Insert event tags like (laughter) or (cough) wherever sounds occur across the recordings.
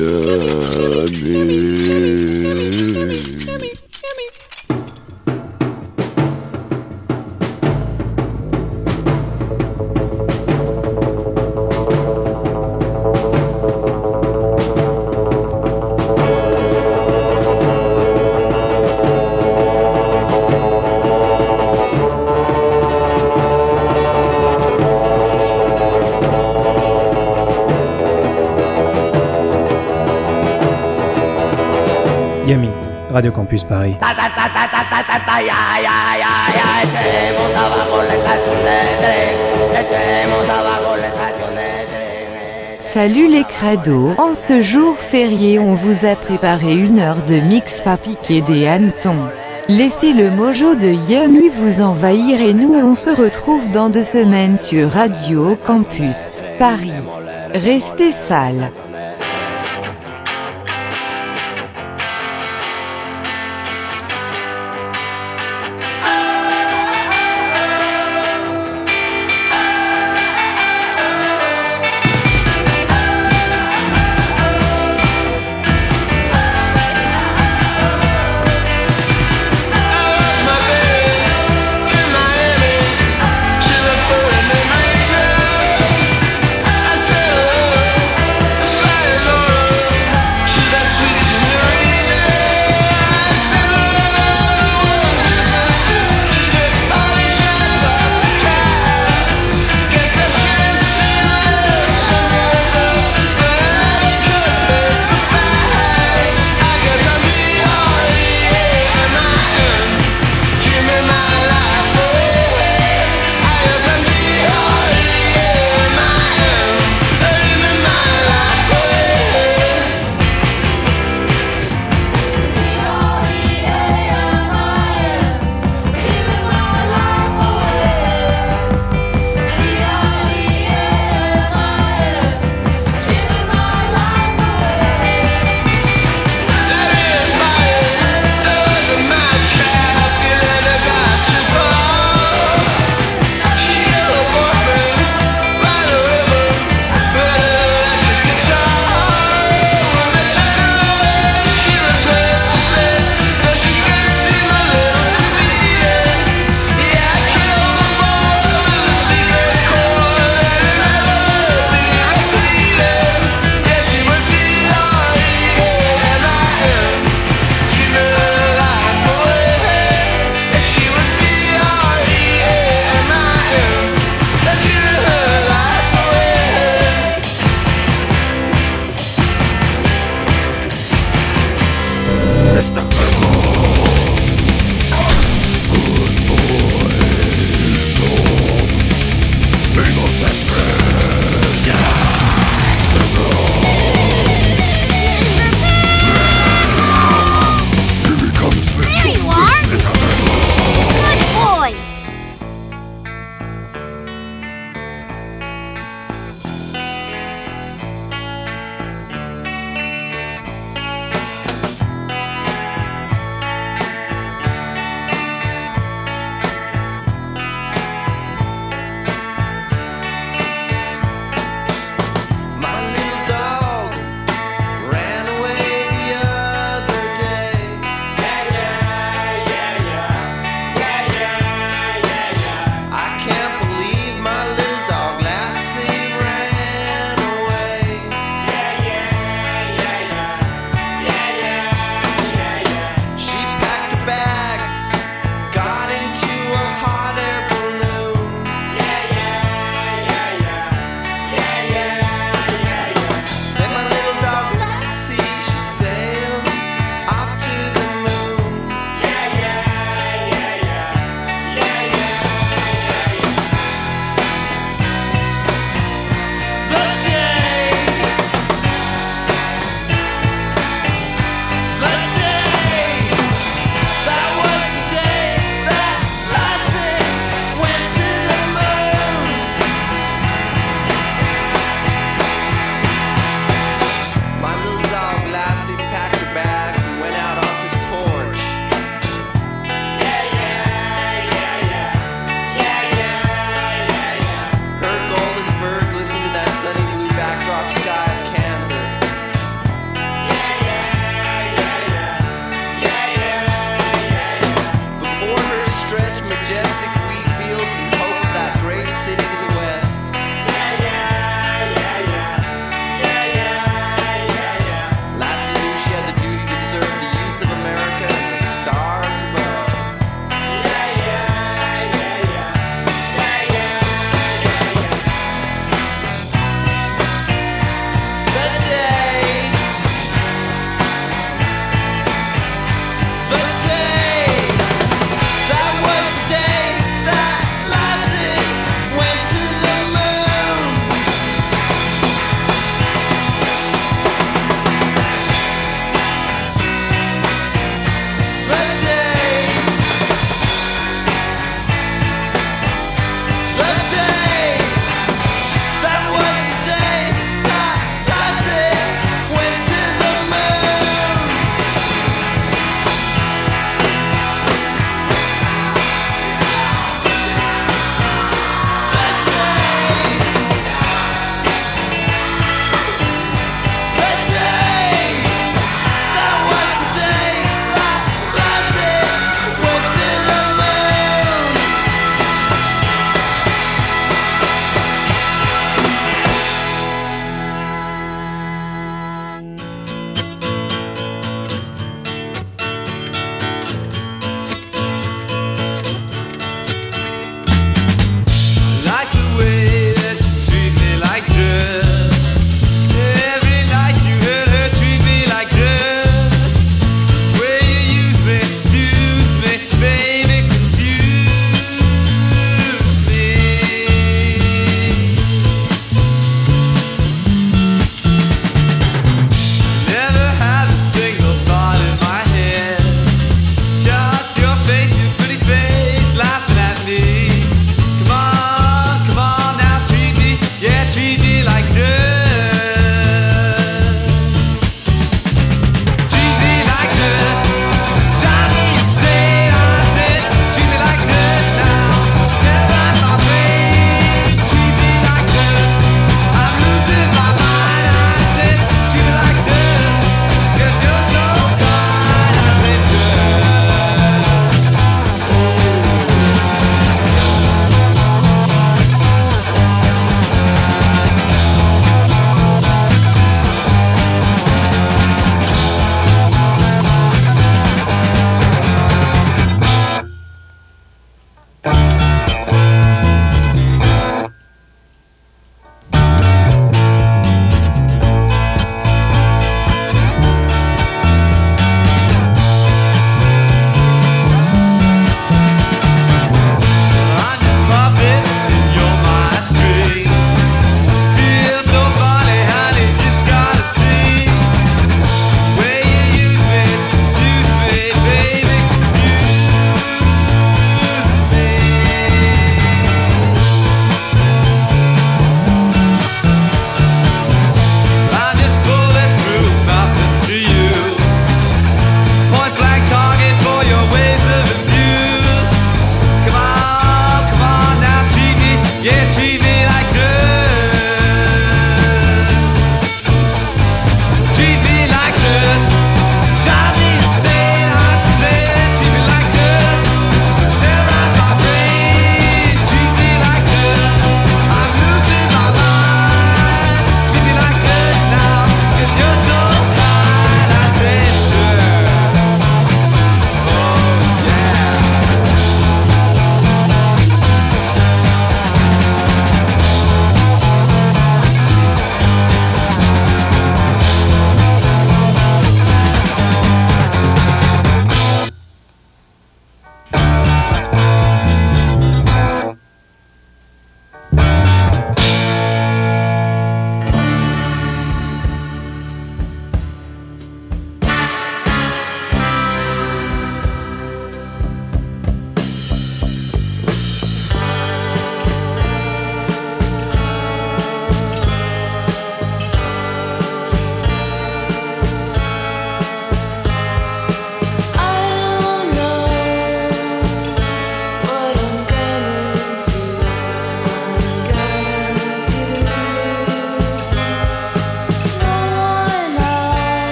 Yummy, Radio Campus Paris. Salut les crados, en ce jour férié on vous a préparé une heure de mix pas piqué des hannetons. Laissez le mojo de Yummy vous envahir et nous on se retrouve dans deux semaines sur Radio Campus Paris. Restez sales.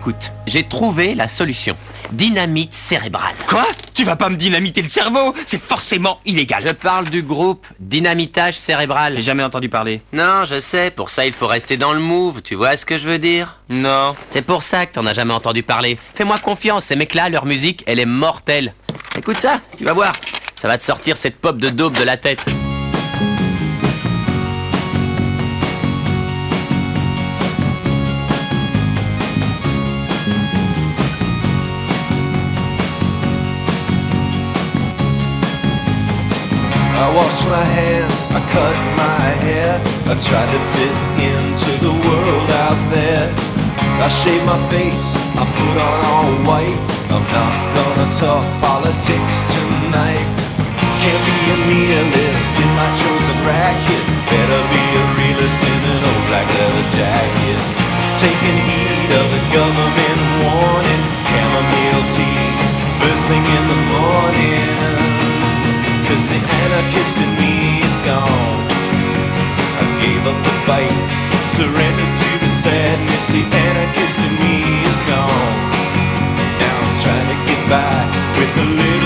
Écoute, j'ai trouvé la solution. Dynamite cérébrale. Quoi? Tu vas pas me dynamiter le cerveau? C'est forcément illégal. Je parle du groupe Dynamitage cérébral. J'ai jamais entendu parler. Non, je sais, pour ça il faut rester dans le move, tu vois ce que je veux dire? Non. C'est pour ça que t'en as jamais entendu parler. Fais-moi confiance, ces mecs-là, leur musique, elle est mortelle. Écoute ça, tu vas voir. Ça va te sortir cette pop de dope de la tête. I wash my hands, I cut my hair. I try to fit into the world out there. I shave my face, I put on all white. I'm not gonna talk politics tonight. Can't be a nihilist in my chosen racket. Better be a realist in an old black leather jacket. Taking heed of the government warning. Chamomile tea, first thing in the morning. Cause the anarchist in me is gone. I gave up the fight Surrendered to the sadness. The anarchist in me is gone. Now I'm trying to get by With a little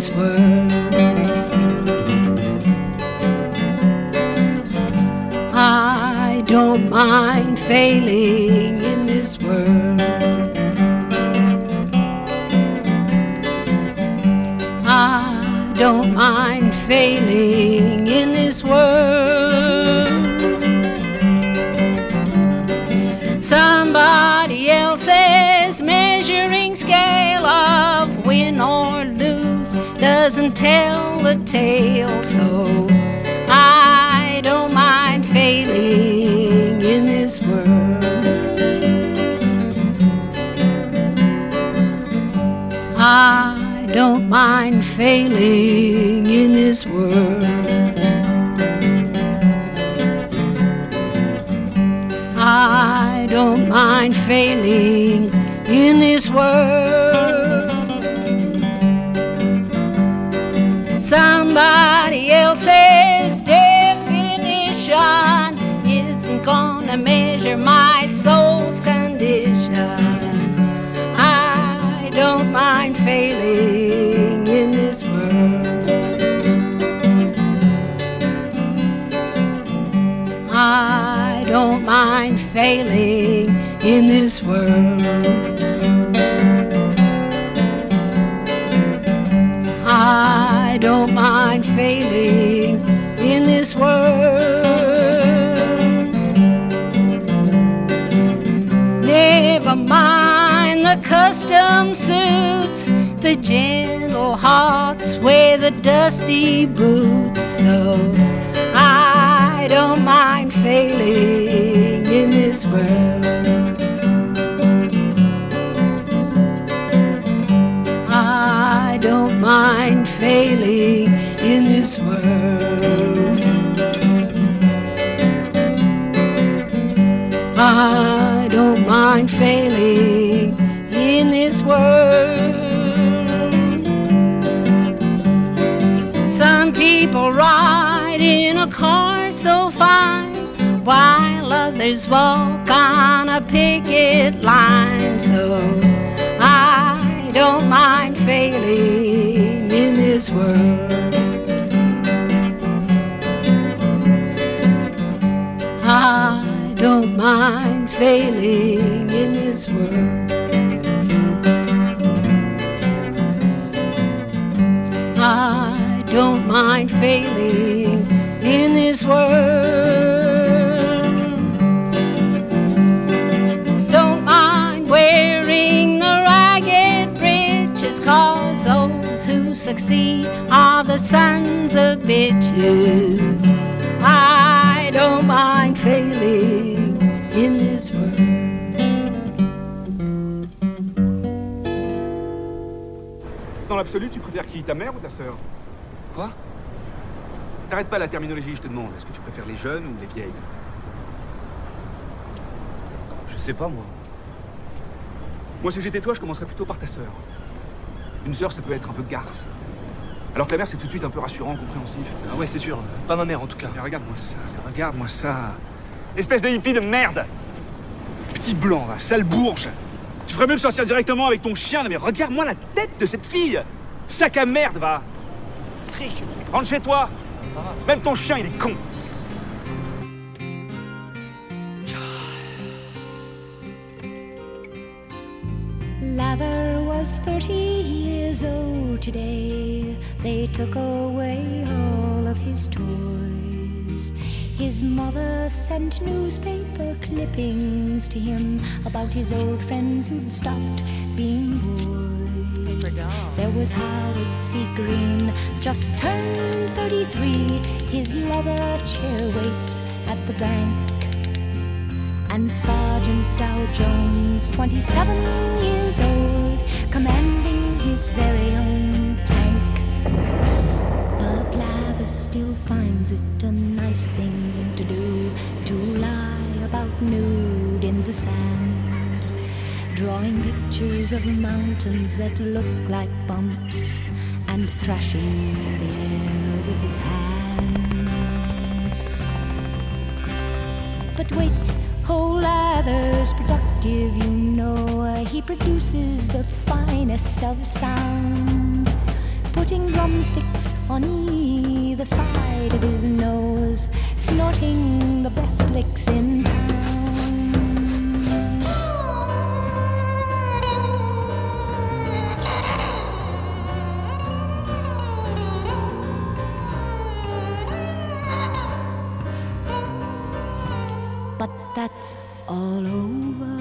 this world. I don't mind failing in this world. I don't mind failing in this world. Doesn't tell the tale, so I don't mind failing in this world. I don't mind failing in this world. I don't mind failing in this world. Gonna measure my soul's condition. I don't mind failing in this world. I don't mind failing in this world. I don't mind failing in this world. The custom suits, the gentle hearts wear the dusty boots. So I don't mind failing in this world. I don't mind failing in this world. I don't mind failing world. Some people ride in a car so fine, while others walk on a picket line. So I don't mind failing in this world. I don't mind failing in this world. Don't mind failing in this world. Don't mind wearing the ragged breeches, cause those who succeed are the sons of bitches. I don't mind failing in this world. Dans l'absolu, tu préfères qui Ta mère ou ta sœur? Quoi T'arrêtes pas la terminologie, je te demande. Est-ce que tu préfères les jeunes ou les vieilles Je sais pas, moi. Moi, si j'étais toi, je commencerais plutôt par ta sœur. Une sœur, ça peut être un peu garce. Alors que la mère, c'est tout de suite un peu rassurant, compréhensif. Ah ouais, c'est sûr. Pas ma mère, en tout cas. Mais regarde-moi ça, regarde-moi ça. Espèce de hippie de merde Petit blanc, sale bourge Tu ferais mieux de sortir directement avec ton chien, là, mais regarde-moi la tête de cette fille Sac à merde, va Patrick, rentre chez toi. Même ton chien, il est con. Lather was 30 years old today. They took away all of his toys. His mother sent newspaper clippings to him about his old friends who'd stopped being boys. There was Howard C. Green, just turned 33. His leather chair waits at the bank and Sergeant Dow Jones, 27 years old, commanding his very own tank. But Lather still finds it a nice thing to do to lie about nude in the sand, drawing pictures of mountains that look like bumps and thrashing the air with his hands. But wait, whole lather's productive, you know. He produces the finest of sound, putting drumsticks on either side of his nose, snorting the best licks in town. That's all over.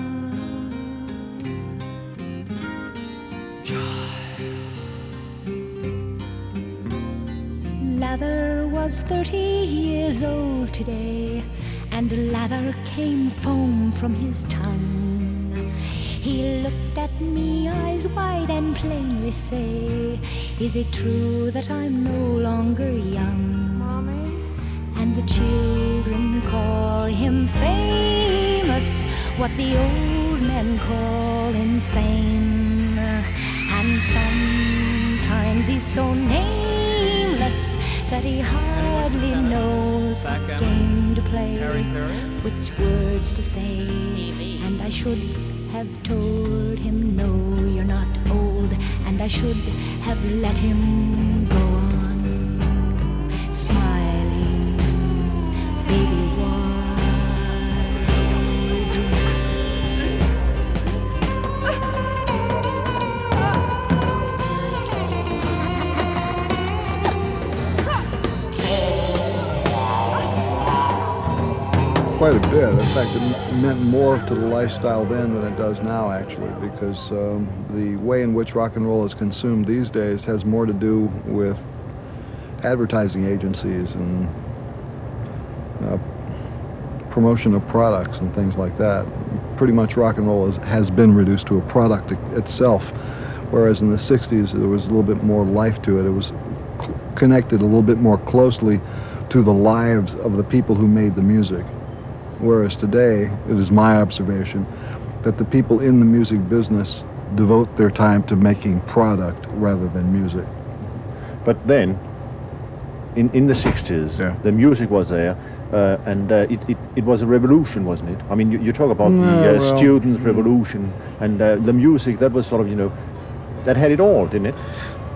Lather was 30 years old today, and lather came foam from his tongue. He looked at me, eyes wide, and plainly say, Is it true that I'm no longer young? Mommy? And the children call him famous, what the old men call insane. And sometimes he's so nameless that he hardly knows what game to play, which words to say. And I should have told him, No, you're not old, and I should have let him quite a bit. In fact, it meant more to the lifestyle then than it does now, actually, because um, the way in which rock and roll is consumed these days has more to do with advertising agencies and uh, promotion of products and things like that. Pretty much rock and roll is, has been reduced to a product itself, whereas in the 60s there was a little bit more life to it. It was connected a little bit more closely to the lives of the people who made the music. Whereas today, it is my observation that the people in the music business devote their time to making product rather than music. But then, in, in the 60s, Yeah. the music was there, uh, and uh, it, it, it was a revolution, wasn't it? I mean, you, you talk about Yeah, the uh, well- students' revolution, and uh, the music, that was sort of, you know, that had it all, didn't it?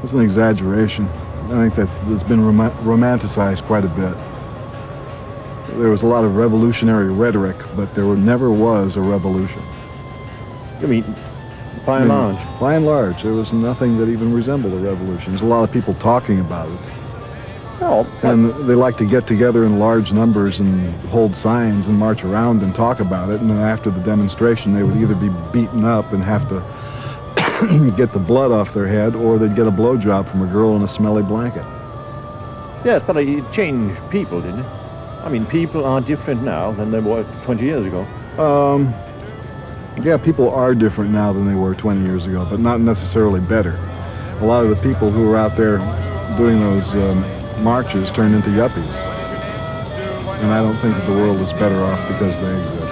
It's an exaggeration. I think that's, that's been rom- romanticized quite a bit. There was a lot of revolutionary rhetoric, but there were, never was a revolution. I mean, by and I mean, large. By and large, there was nothing that even resembled a revolution. There's a lot of people talking about it. No, And they like to get together in large numbers and hold signs and march around and talk about it. And then after the demonstration, they would either be beaten up and have to (coughs) get the blood off their head, or they'd get a blowjob from a girl in a smelly blanket. yes, but it changed people, didn't it? I mean, people are different now than they were 20 years ago. Um, yeah, people are different now than they were 20 years ago, but not necessarily better. A lot of the people who were out there doing those um, marches turned into yuppies. And I don't think that the world is better off because they exist.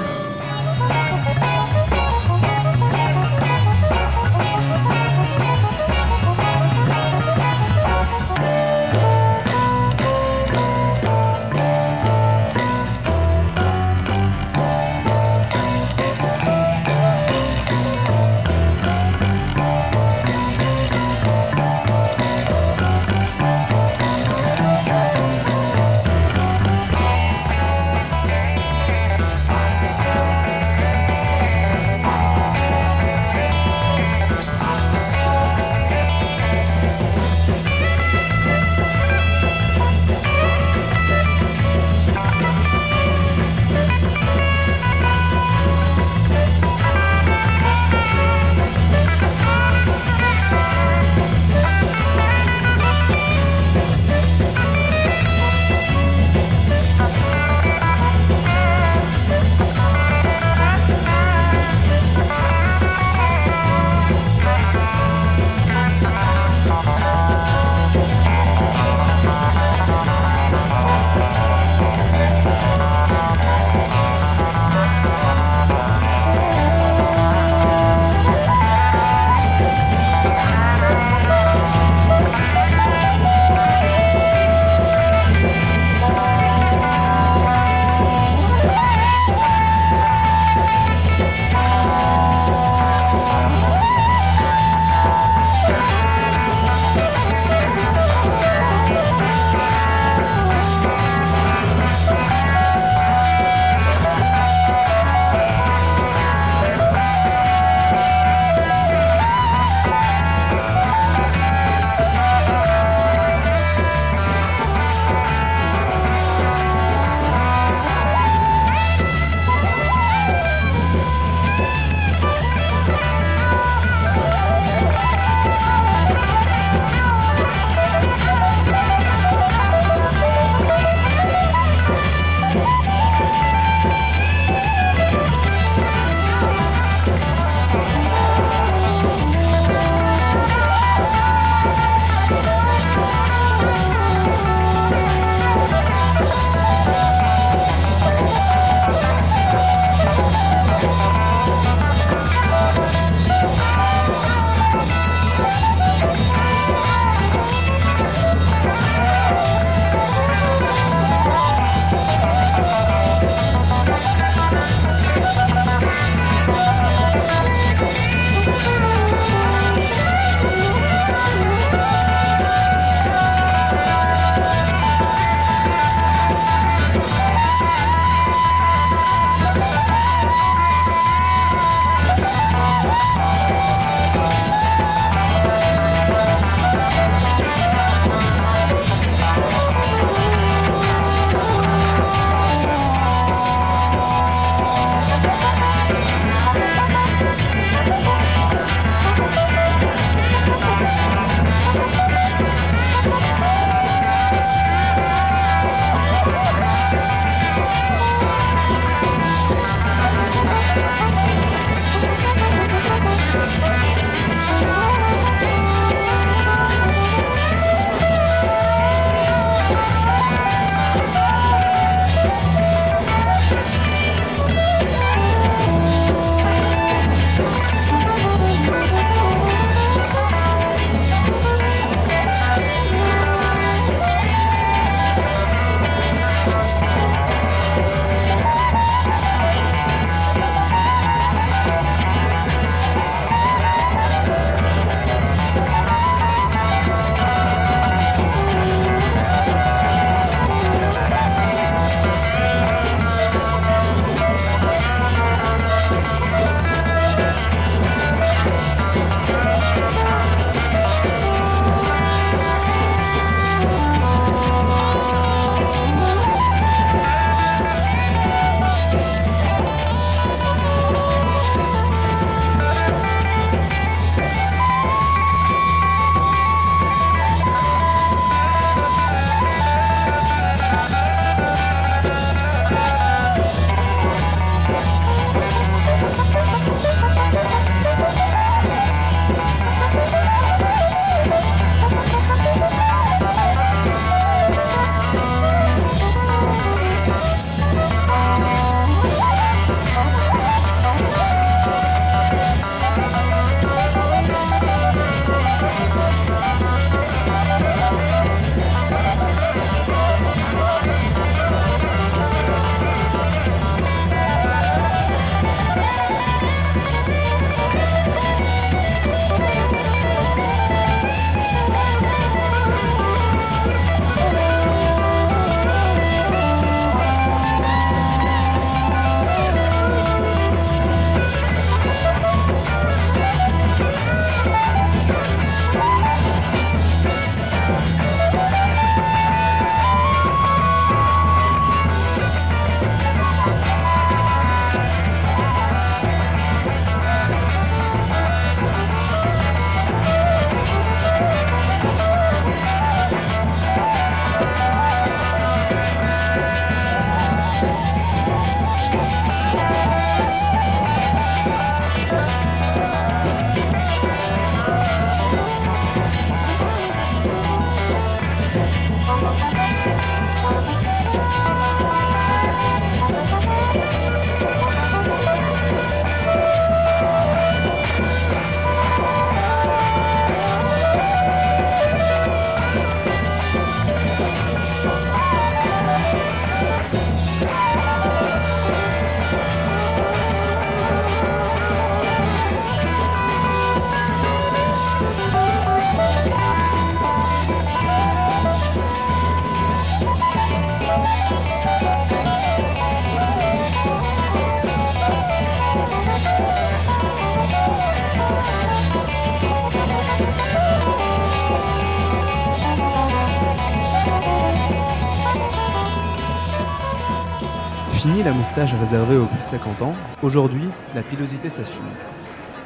Moustache réservée aux plus de 50 ans, aujourd'hui, la pilosité s'assume.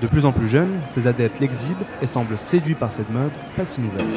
De plus en plus jeunes, ces adeptes l'exhibent et semblent séduits par cette mode pas si nouvelle.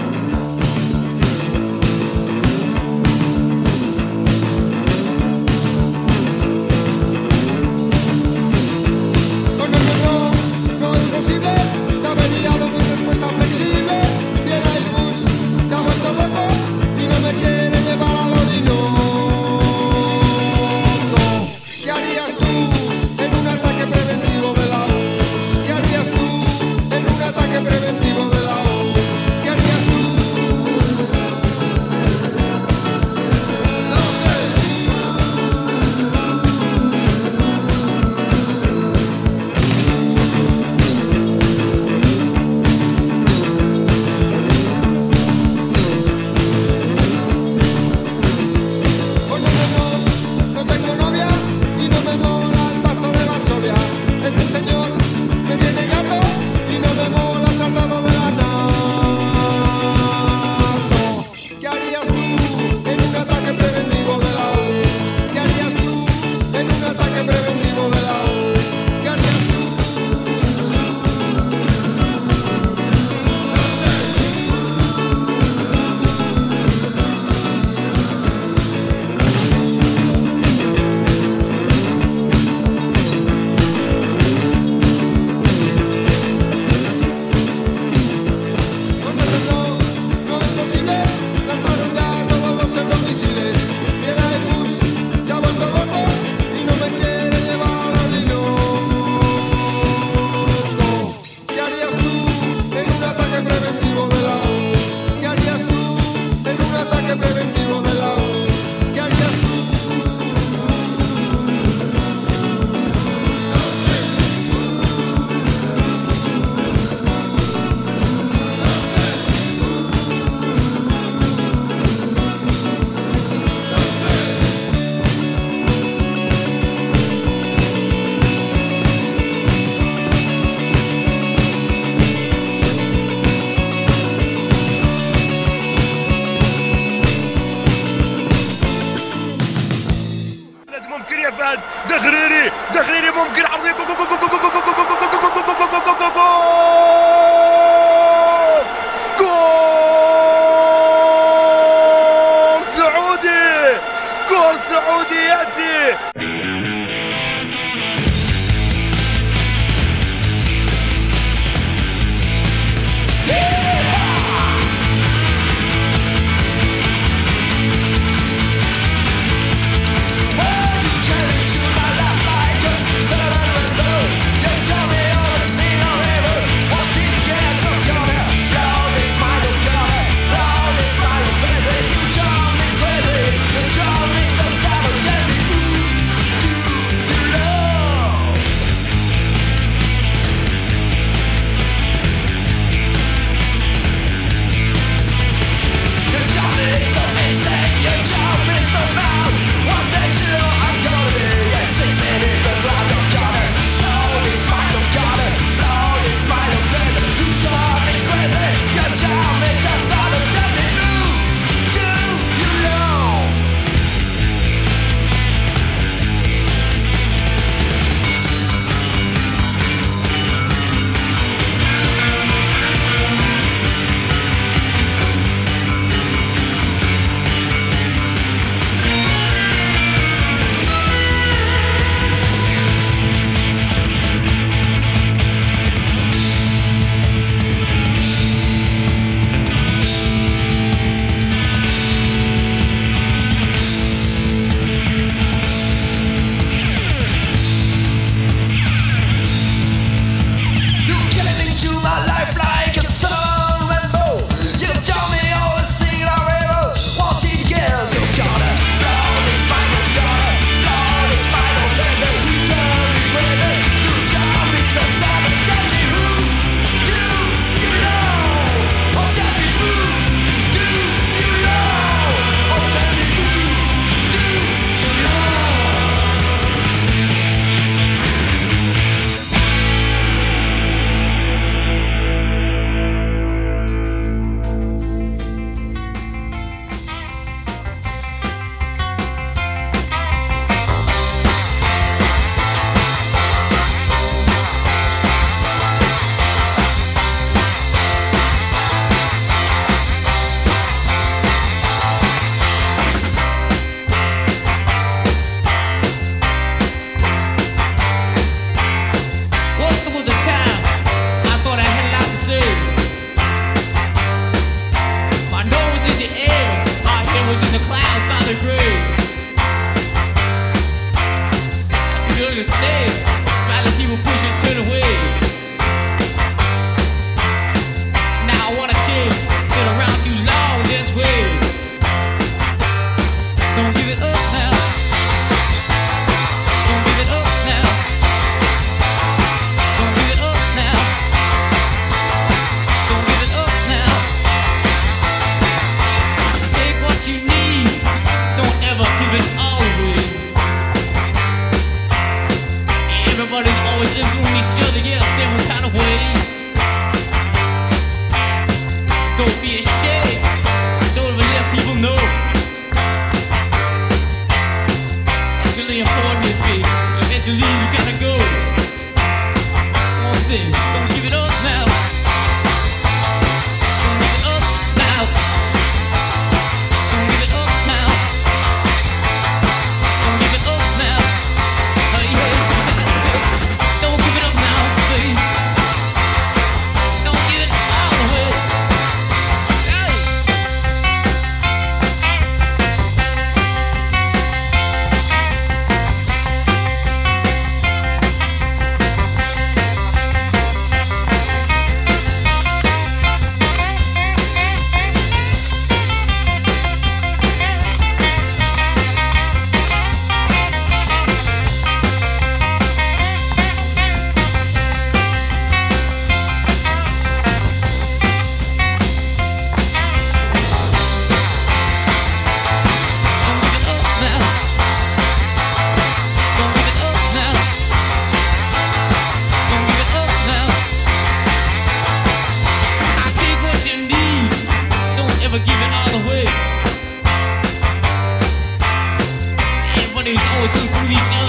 Poison from.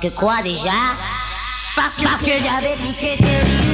Parce que quoi déjà? Parce, que j'avais piqué tes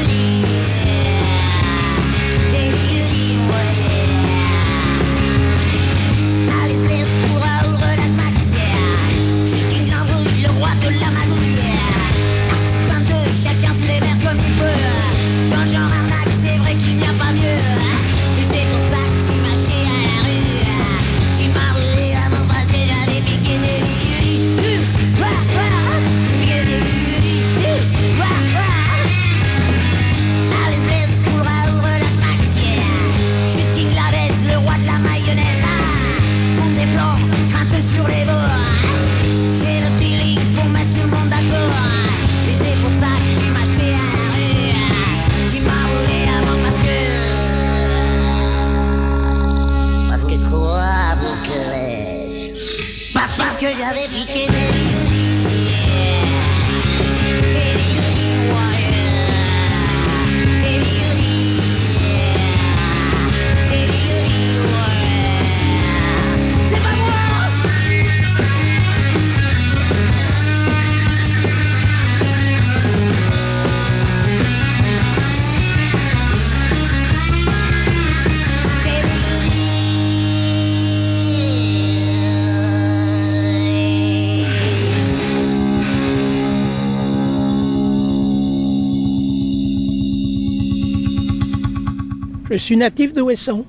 suis natif de Ouessant.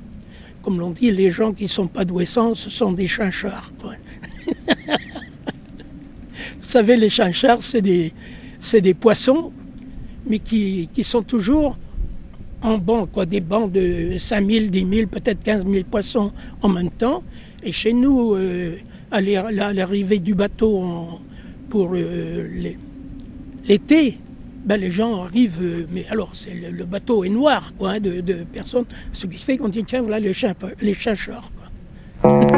Comme l'on dit, les gens qui ne sont pas d'Ouessant, ce sont des chinchards. (laughs) Vous savez, les chinchards, c'est des, poissons, mais qui, sont toujours en banc, quoi, des bancs de 5 000, 10 000, peut-être 15 000 poissons en même temps. Et chez nous, euh, à l'ar- à l'arrivée du bateau pour euh, l'été, ben, les gens arrivent, euh, mais alors c'est le, bateau est noir quoi, hein, de, personnes, ce qui fait qu'on dit tiens voilà les, chin- les quoi. (laughs)